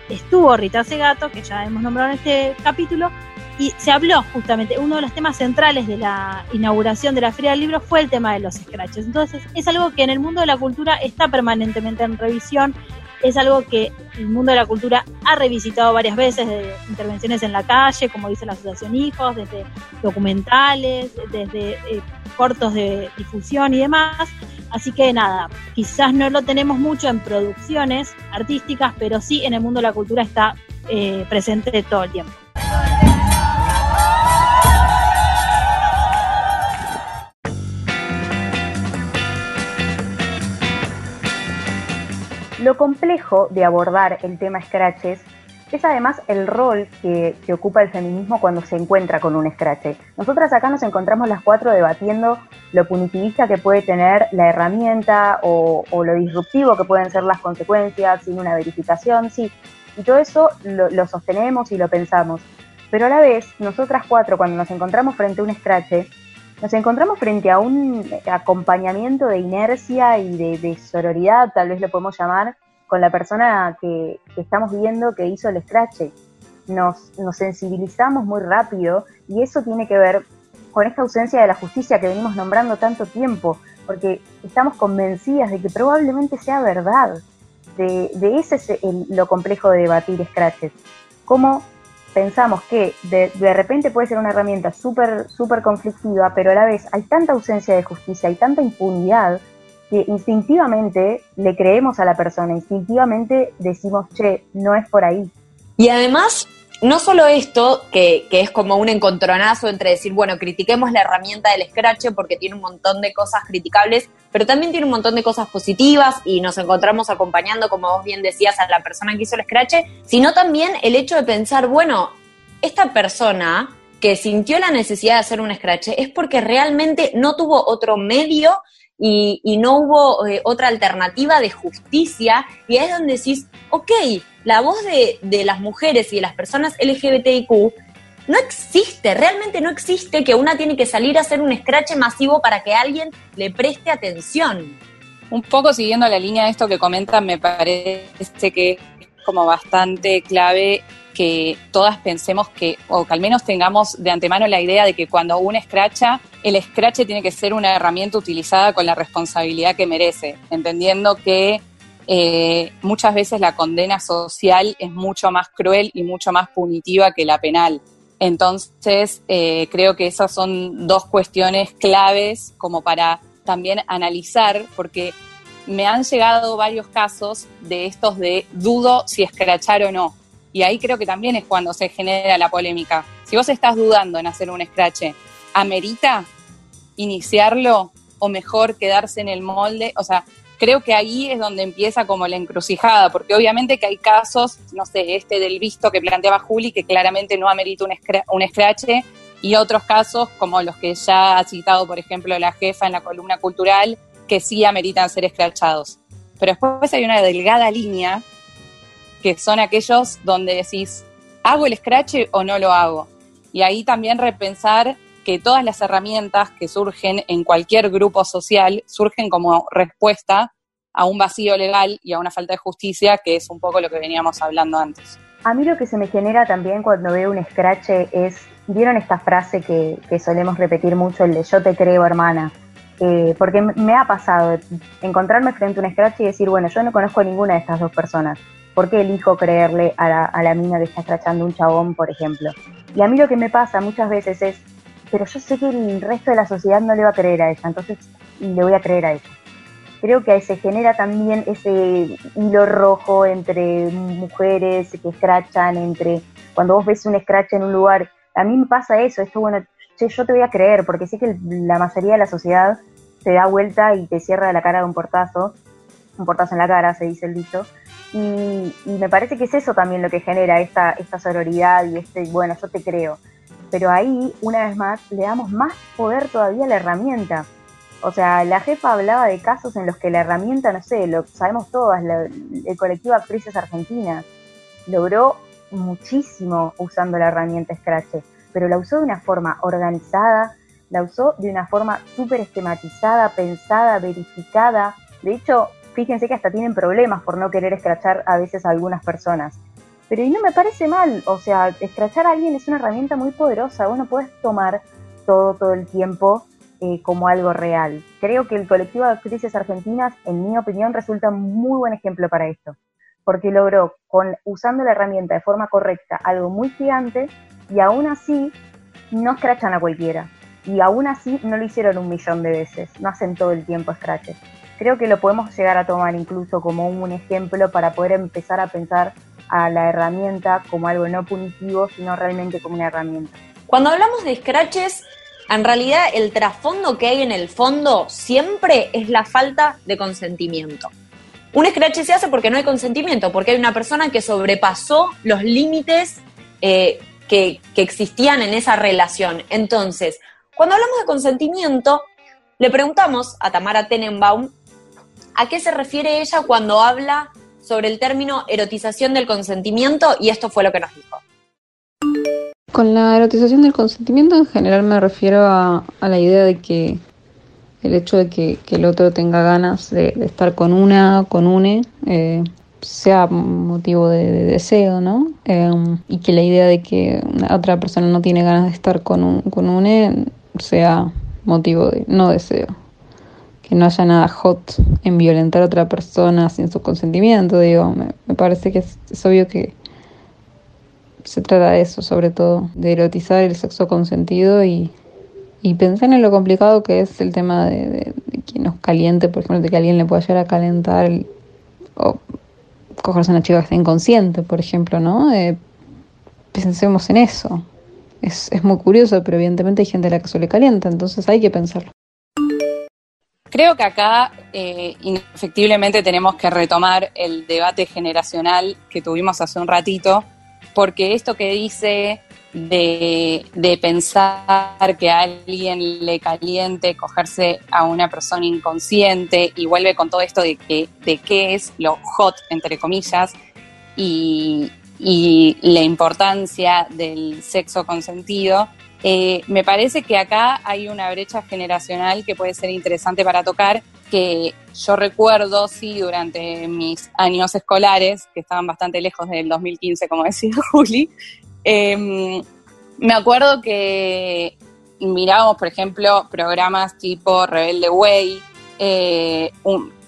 estuvo Rita Segato, que ya hemos nombrado en este capítulo, y se habló justamente, uno de los temas centrales de la inauguración de la Feria del Libro fue el tema de los scratches. Entonces, es algo que en el mundo de la cultura está permanentemente en revisión, es algo que el mundo de la cultura ha revisitado varias veces, desde intervenciones en la calle, como dice la Asociación Hijos, desde documentales, desde eh, cortos de difusión y demás. Así que nada, quizás no lo tenemos mucho en producciones artísticas, pero sí en el mundo de la cultura está eh, presente todo el tiempo. Lo complejo de abordar el tema scratches es además el rol que, ocupa el feminismo cuando se encuentra con un scratch. Nosotras acá nos encontramos las cuatro debatiendo lo punitivista que puede tener la herramienta o, lo disruptivo que pueden ser las consecuencias sin una verificación, sí. Y todo eso lo, lo, sostenemos y lo pensamos. Pero a la vez, nosotras cuatro, cuando nos encontramos frente a un scratch, nos encontramos frente a un acompañamiento de inercia y de, sororidad, tal vez lo podemos llamar, con la persona que, estamos viendo que hizo el scratch. Nos, sensibilizamos muy rápido y eso tiene que ver con esta ausencia de la justicia que venimos nombrando tanto tiempo, porque estamos convencidas de que probablemente sea verdad. De, de ese es lo complejo de debatir scratches. Cómo pensamos que de, repente puede ser una herramienta súper súper conflictiva, pero a la vez hay tanta ausencia de justicia, hay tanta impunidad, que instintivamente le creemos a la persona, instintivamente decimos, che, no es por ahí. Y además, no solo esto, que, que, es como un encontronazo entre decir, bueno, critiquemos la herramienta del Scratch porque tiene un montón de cosas criticables, pero también tiene un montón de cosas positivas y nos encontramos acompañando, como vos bien decías, a la persona que hizo el Scratch, sino también el hecho de pensar, bueno, esta persona que sintió la necesidad de hacer un Scratch es porque realmente no tuvo otro medio y, no hubo eh, otra alternativa de justicia, y ahí es donde decís, ok, la voz de, las mujeres y de las personas LGBTIQ no existe, realmente no existe que una tiene que salir a hacer un scratch masivo para que alguien le preste atención. Un poco siguiendo la línea de esto que comentan, me parece que es como bastante clave que todas pensemos que, o que al menos tengamos de antemano la idea de que cuando uno escracha, el scratch tiene que ser una herramienta utilizada con la responsabilidad que merece, entendiendo que eh, muchas veces la condena social es mucho más cruel y mucho más punitiva que la penal. Entonces, eh, creo que esas son dos cuestiones claves como para también analizar, porque me han llegado varios casos de estos de dudo si escrachar o no. Y ahí creo que también es cuando se genera la polémica. Si vos estás dudando en hacer un scratch, amerita iniciarlo o mejor quedarse en el molde. O sea, creo que ahí es donde empieza como la encrucijada, porque obviamente que hay casos, no sé, este del visto que planteaba Juli, que claramente no amerita un, un escrache, y otros casos como los que ya ha citado, por ejemplo, la jefa en la columna cultural, que sí ameritan ser escrachados. Pero después hay una delgada línea que son aquellos donde decís, ¿hago el escrache o no lo hago? Y ahí también repensar que todas las herramientas que surgen en cualquier grupo social surgen como respuesta a un vacío legal y a una falta de justicia, que es un poco lo que veníamos hablando antes. A mí lo que se me genera también cuando veo un escrache es, ¿vieron esta frase que, solemos repetir mucho, el de yo te creo hermana? Eh, porque me ha pasado encontrarme frente a un scratch y decir, bueno, yo no conozco a ninguna de estas dos personas. ¿Por qué elijo creerle a la, a la mina que está scratchando un chabón, por ejemplo? Y a mí lo que me pasa muchas veces es, pero yo sé que el resto de la sociedad no le va a creer a ella, entonces le voy a creer a ella. Creo que se genera también ese hilo rojo entre mujeres que escrachan, entre cuando vos ves un scratch en un lugar, a mí me pasa eso, esto bueno, yo te voy a creer, porque sé que la mayoría de la sociedad se da vuelta y te cierra la cara de un portazo, un portazo en la cara, se dice el dicho, y, me parece que es eso también lo que genera esta, esta sororidad y este, bueno, yo te creo. Pero ahí, una vez más, le damos más poder todavía a la herramienta. O sea, la jefa hablaba de casos en los que la herramienta, no sé, lo sabemos todas, el colectivo Actrices Argentinas logró muchísimo usando la herramienta Scratch pero la usó de una forma organizada, la usó de una forma súper esquematizada, pensada, verificada. De hecho, fíjense que hasta tienen problemas por no querer escrachar a veces a algunas personas. Pero y no me parece mal, o sea, escrachar a alguien es una herramienta muy poderosa, vos no puedes tomar todo, todo el tiempo eh, como algo real. Creo que el colectivo de actrices argentinas, en mi opinión, resulta muy buen ejemplo para esto, porque logró, con, usando la herramienta de forma correcta, algo muy gigante y aún así no escrachan a cualquiera. Y aún así no lo hicieron un millón de veces, no hacen todo el tiempo scratches. Creo que lo podemos llegar a tomar incluso como un ejemplo para poder empezar a pensar a la herramienta como algo no punitivo, sino realmente como una herramienta. Cuando hablamos de scratches, en realidad el trasfondo que hay en el fondo siempre es la falta de consentimiento. Un scratch se hace porque no hay consentimiento, porque hay una persona que sobrepasó los límites eh, que, existían en esa relación. Entonces, cuando hablamos de consentimiento, le preguntamos a Tamara Tenenbaum a qué se refiere ella cuando habla sobre el término erotización del consentimiento y esto fue lo que nos dijo. Con la erotización del consentimiento en general me refiero a, la idea de que el hecho de que, el otro tenga ganas de, estar con una, con une, eh, sea motivo de, deseo, ¿no? Em, y que la idea de que otra persona no tiene ganas de estar con un, con un e sea motivo de no deseo. Que no haya nada hot en violentar a otra persona sin su consentimiento, digo, me, parece que es, obvio que se trata de eso, sobre todo, de erotizar el sexo consentido y, y pensar en lo complicado que es el tema de, que nos caliente, por ejemplo, de que alguien le pueda llegar a calentar o cogerse a una chica que inconsciente, por ejemplo, ¿no? Eh, pensemos en eso. Es, es muy curioso, pero evidentemente hay gente a la que eso le calienta, entonces hay que pensarlo. Creo que acá eh, indefectiblemente tenemos que retomar el debate generacional que tuvimos hace un ratito, porque esto que dice de, pensar que a alguien le caliente cogerse a una persona inconsciente y vuelve con todo esto de, que, de qué es lo hot, entre comillas, y, la importancia del sexo consentido. Eh, me parece que acá hay una brecha generacional que puede ser interesante para tocar, que yo recuerdo, sí, durante mis años escolares, que estaban bastante lejos del 2015, como decía *laughs* Juli, Em, me acuerdo que mirábamos, por ejemplo, programas tipo Rebelde Way, eh,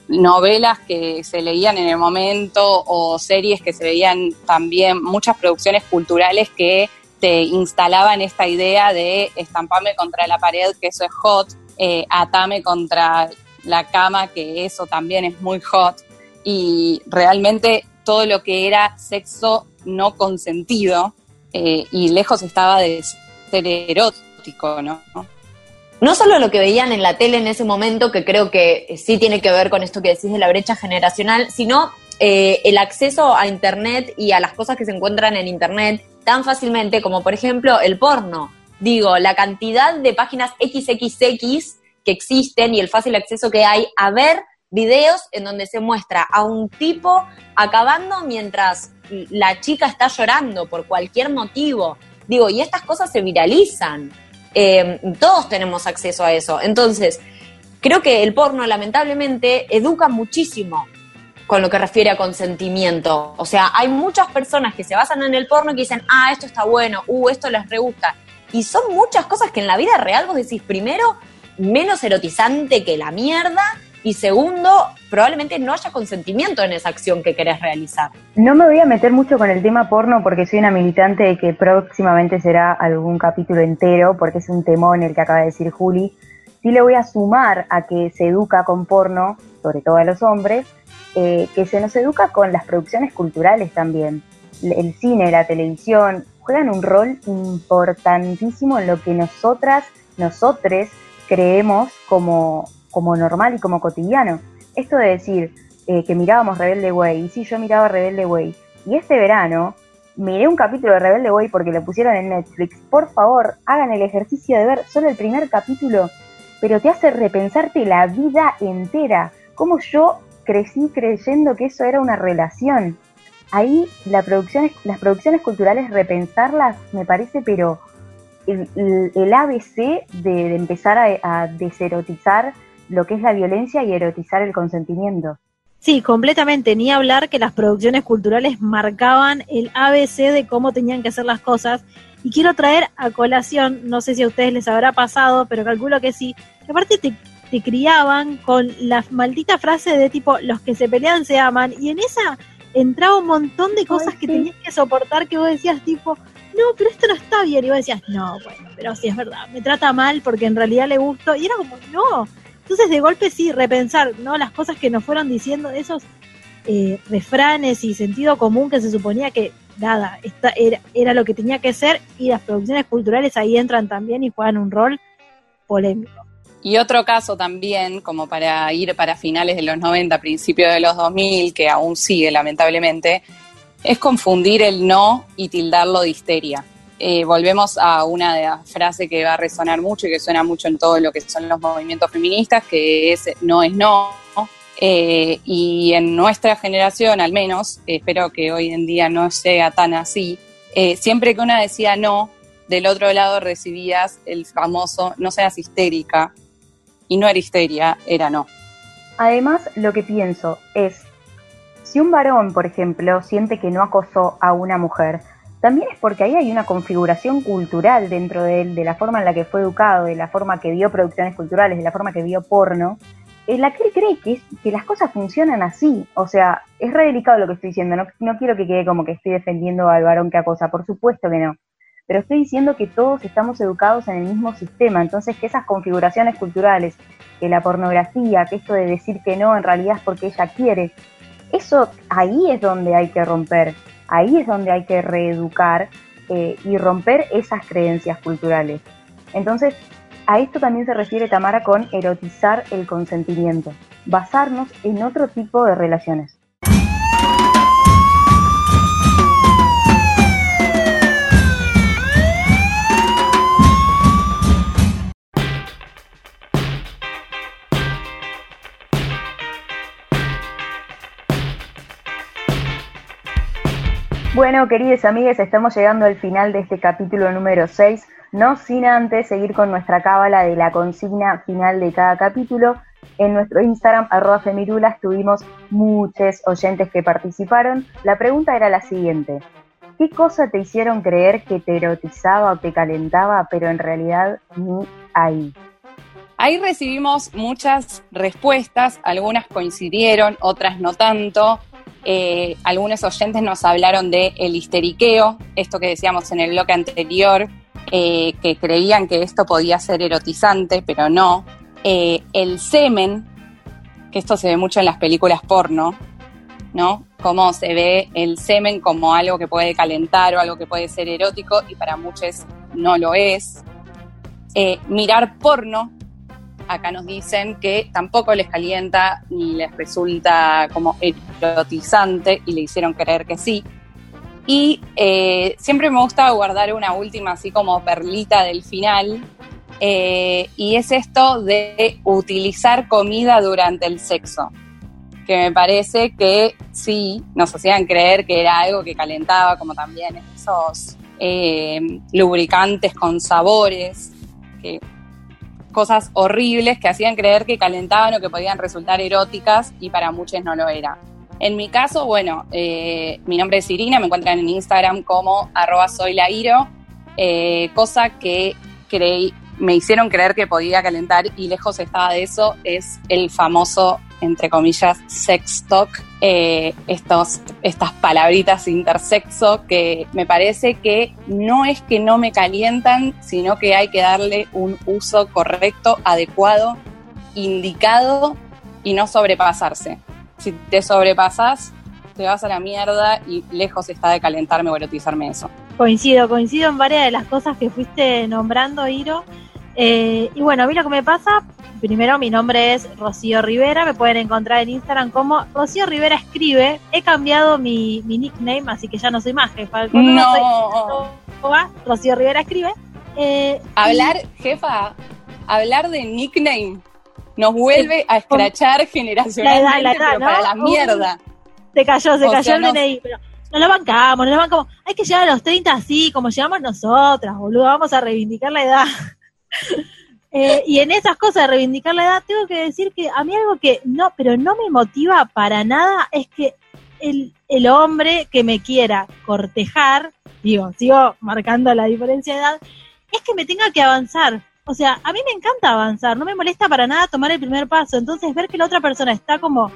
novelas que se leían en el momento o series que se veían también, muchas producciones culturales que te instalaban esta idea de estampame contra la pared, que eso es hot, eh, atame contra la cama, que eso también es muy hot, y realmente todo lo que era sexo no consentido, eh, y lejos estaba de ser erótico, ¿no? no solo lo que veían en la tele en ese momento, que creo que sí tiene que ver con esto que decís de la brecha generacional, sino eh, el acceso a Internet y a las cosas que se encuentran en Internet tan fácilmente como por ejemplo el porno. Digo, la cantidad de páginas XXX que existen y el fácil acceso que hay a ver videos en donde se muestra a un tipo acabando mientras la chica está llorando por cualquier motivo. Digo, y estas cosas se viralizan. Eh, todos tenemos acceso a eso. Entonces, creo que el porno lamentablemente educa muchísimo con lo que refiere a consentimiento. O sea, hay muchas personas que se basan en el porno y que dicen, ah, esto está bueno, uh, esto les re gusta. Y son muchas cosas que en la vida real vos decís, primero, menos erotizante que la mierda, y segundo, probablemente no haya consentimiento en esa acción que querés realizar. No me voy a meter mucho con el tema porno porque soy una militante de que próximamente será algún capítulo entero, porque es un temón el que acaba de decir Juli. Sí le voy a sumar a que se educa con porno, sobre todo a los hombres, eh, que se nos educa con las producciones culturales también. El cine, la televisión, juegan un rol importantísimo en lo que nosotras, nosotres, creemos como, como normal y como cotidiano. Esto de decir eh, que mirábamos Rebelde Way, y sí, yo miraba Rebelde Way, y este verano miré un capítulo de Rebelde Way porque lo pusieron en Netflix, por favor, hagan el ejercicio de ver solo el primer capítulo, pero te hace repensarte la vida entera, como yo crecí creyendo que eso era una relación. Ahí la producción, las producciones culturales, repensarlas, me parece, pero el, ABC de, empezar a, a deserotizar lo que es la violencia y erotizar el consentimiento. Sí, completamente. Ni hablar que las producciones culturales marcaban el ABC de cómo tenían que hacer las cosas. Y quiero traer a colación, no sé si a ustedes les habrá pasado, pero calculo que sí, que aparte te, te criaban con la maldita frase de tipo, los que se pelean se aman. Y en esa entraba un montón de cosas que tenías que soportar que vos decías tipo, no, pero esto no está bien. Y vos decías, no, bueno, pero sí es verdad, me trata mal porque en realidad le gusto. Y era como, no, entonces, de golpe sí, repensar, ¿no? Las cosas que nos fueron diciendo, esos eh, refranes y sentido común que se suponía que, nada, esta era, era lo que tenía que ser, y las producciones culturales ahí entran también y juegan un rol polémico. Y otro caso también, como para ir para finales de los 90, principios de los 2000, que aún sigue lamentablemente, es confundir el no y tildarlo de histeria. Eh, volvemos a una frase que va a resonar mucho y que suena mucho en todo lo que son los movimientos feministas, que es no es no. Eh, y en nuestra generación, al menos, espero que hoy en día no sea tan así, eh, siempre que una decía no, del otro lado recibías el famoso no seas histérica, y no era histeria, era no. Además, lo que pienso es, si un varón, por ejemplo, siente que no acosó a una mujer, también es porque ahí hay una configuración cultural dentro de él, de la forma en la que fue educado, de la forma que vio producciones culturales, de la forma que vio porno, que él cree que, que las cosas funcionan así. O sea, es re delicado lo que estoy diciendo, no, no quiero que quede como que estoy defendiendo al varón que acosa, por supuesto que no. Pero estoy diciendo que todos estamos educados en el mismo sistema, entonces que esas configuraciones culturales, que la pornografía, que esto de decir que no en realidad es porque ella quiere, eso ahí es donde hay que romper ahí es donde hay que reeducar eh, y romper esas creencias culturales. Entonces, a esto también se refiere Tamara con erotizar el consentimiento, basarnos en otro tipo de relaciones. Bueno, queridos amigos, estamos llegando al final de este capítulo número 6, no sin antes seguir con nuestra cábala de la consigna final de cada capítulo. En nuestro Instagram, arroba femirulas, tuvimos muchos oyentes que participaron. La pregunta era la siguiente. ¿Qué cosa te hicieron creer que te erotizaba o te calentaba, pero en realidad ni ahí? Ahí recibimos muchas respuestas, algunas coincidieron, otras no tanto. Eh, algunos oyentes nos hablaron de el histeriqueo, esto que decíamos en el bloque anterior, que creían que esto podía ser erotizante, pero no. Eh, el semen, que esto se ve mucho en las películas porno, ¿no? Cómo se ve el semen como algo que puede calentar o algo que puede ser erótico y para muchos no lo es. Eh, mirar porno, acá nos dicen que tampoco les calienta ni les resulta como erotizante y le hicieron creer que sí. Y eh, siempre me gusta guardar una última así como perlita del final, eh, y es esto de utilizar comida durante el sexo, que me parece que sí, nos hacían creer que era algo que calentaba, como también esos eh, lubricantes con sabores, que, cosas horribles que hacían creer que calentaban o que podían resultar eróticas y para muchos no lo era. En mi caso, bueno, eh, mi nombre es Irina, me encuentran en Instagram como arroba soy cosa que creí, me hicieron creer que podía calentar y lejos estaba de eso, es el famoso, entre comillas, sex talk, eh, estas palabritas intersexo que me parece que no es que no me calientan, sino que hay que darle un uso correcto, adecuado, indicado y no sobrepasarse. Si te sobrepasas, te vas a la mierda y lejos está de calentarme o erotizarme eso. Coincido, coincido en varias de las cosas que fuiste nombrando, Iro. Eh, y bueno, a mí lo que me pasa, primero mi nombre es Rocío Rivera, me pueden encontrar en Instagram como Rocío Rivera Escribe. He cambiado mi, nickname, así que ya no soy más jefa. No. Rocío Rivera Escribe. Eh, hablar, jefa, hablar de nickname nos vuelve a escrachar generacionalmente, pero para la mierda. Se cayó, se cayó el DNI, pero nos lo bancamos, nos lo bancamos. Hay que llegar a los 30 así, como llegamos nosotras, boludo, vamos a reivindicar la edad. *laughs* Eh, y en esas cosas de reivindicar la edad, tengo que decir que a mí algo que no, pero no me motiva para nada es que el, el hombre que me quiera cortejar, digo, sigo marcando la diferencia de edad, es que me tenga que avanzar. O sea, a mí me encanta avanzar, no me molesta para nada tomar el primer paso. Entonces, ver que la otra persona está como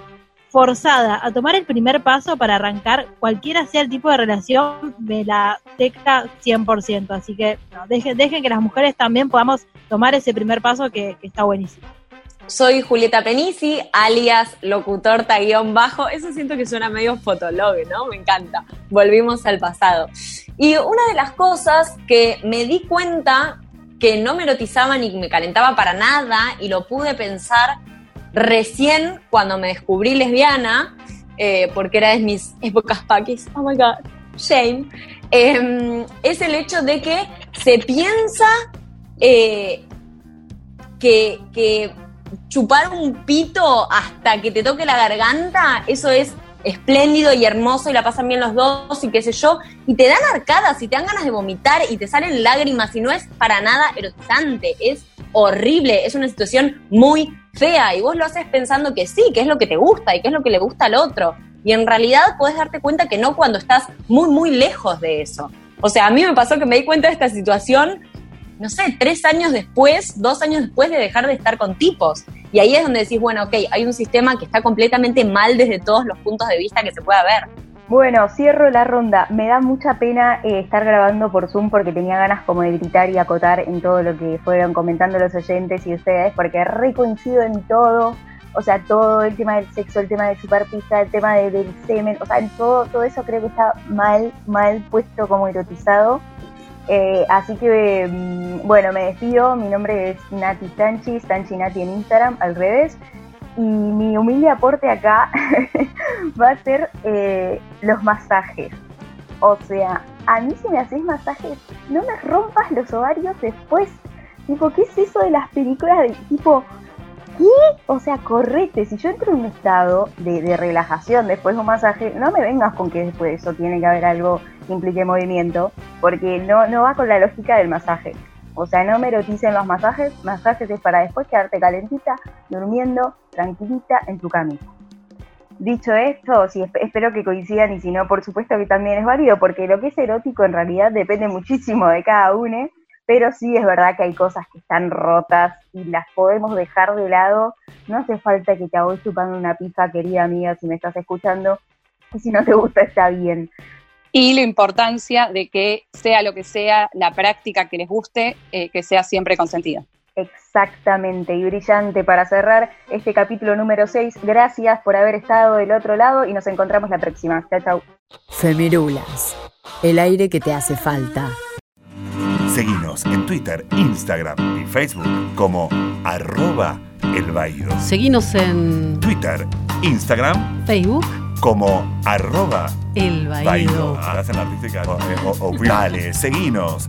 forzada a tomar el primer paso para arrancar cualquiera sea el tipo de relación, me la teca 100%. Así que dejen, dejen que las mujeres también podamos tomar ese primer paso que, está buenísimo. Soy Julieta Penisi, alias locutor guion bajo. Eso siento que suena medio fotolog, ¿no? Me encanta. Volvimos al pasado. Y una de las cosas que me di cuenta que no me erotizaba ni me calentaba para nada y lo pude pensar recién cuando me descubrí lesbiana, eh, porque era de mis épocas paquis, oh my god, shame, em, es el hecho de que se piensa eh, que, que chupar un pito hasta que te toque la garganta, eso es espléndido y hermoso y la pasan bien los dos y qué sé yo, y te dan arcadas y te dan ganas de vomitar y te salen lágrimas y no es para nada erotizante, es horrible, es una situación muy fea y vos lo haces pensando que sí, que es lo que te gusta y que es lo que le gusta al otro. Y en realidad puedes darte cuenta que no cuando estás muy, muy lejos de eso. O sea, a mí me pasó que me di cuenta de esta situación, no sé, tres años después, dos años después de dejar de estar con tipos. Y ahí es donde decís, bueno, ok, hay un sistema que está completamente mal desde todos los puntos de vista que se pueda ver. Bueno, cierro la ronda. Me da mucha pena eh, estar grabando por Zoom porque tenía ganas como de gritar y acotar en todo lo que fueron comentando los oyentes y ustedes, porque re coincido en todo. O sea, todo el tema del sexo, el tema de chupar pizza, el tema del semen, o sea, en todo, todo eso creo que está mal, mal puesto como erotizado. Eh, así que, mm, bueno, me despido. Mi nombre es Nati Sanchi, Sanchi Nati en Instagram, al revés. Y mi humilde aporte acá *laughs* va a ser eh, los masajes. O sea, a mí si me haces masajes, no me rompas los ovarios después. Tipo, ¿qué es eso de las películas de tipo, O sea, correte, si yo entro en un estado de, de, relajación después de un masaje, no me vengas con que después de eso tiene que haber algo que implique movimiento, porque no, no va con la lógica del masaje. O sea, no me eroticen los masajes, masajes es para después quedarte calentita, durmiendo, tranquilita en tu camita. Dicho esto, sí, espero que coincidan y si no, por supuesto que también es válido, porque lo que es erótico en realidad depende muchísimo de cada uno, pero sí es verdad que hay cosas que están rotas y las podemos dejar de lado. No hace falta que te voy chupando una pizza, querida amiga, si me estás escuchando, y si no te gusta está bien y la importancia de que sea lo que sea la práctica que les guste, eh, que sea siempre consentida. Exactamente, y brillante para cerrar este capítulo número 6. Gracias por haber estado del otro lado y nos encontramos la próxima. Chao, chao. Femirulas, el aire que te hace falta Seguinos en Twitter, Instagram y Facebook como arroba el Baído. Seguinos en Twitter, Instagram Facebook como arroba el Baído. Baído. Hacen la artística. O- o- o- Dale, seguinos.